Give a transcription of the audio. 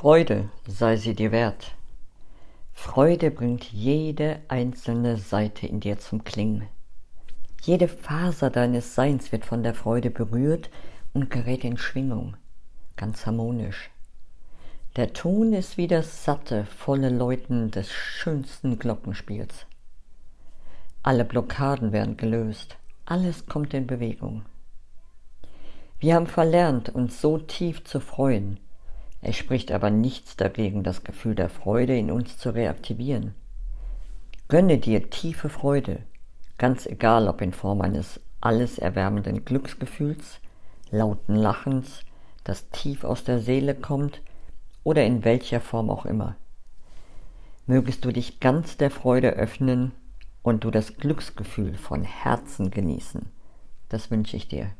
Freude sei sie dir wert. Freude bringt jede einzelne Seite in dir zum Klingen. Jede Faser deines Seins wird von der Freude berührt und gerät in Schwingung, ganz harmonisch. Der Ton ist wie das satte, volle Läuten des schönsten Glockenspiels. Alle Blockaden werden gelöst, alles kommt in Bewegung. Wir haben verlernt, uns so tief zu freuen, es spricht aber nichts dagegen, das Gefühl der Freude in uns zu reaktivieren. Gönne dir tiefe Freude, ganz egal ob in Form eines alles erwärmenden Glücksgefühls, lauten Lachens, das tief aus der Seele kommt oder in welcher Form auch immer. Mögest du dich ganz der Freude öffnen und du das Glücksgefühl von Herzen genießen. Das wünsche ich dir.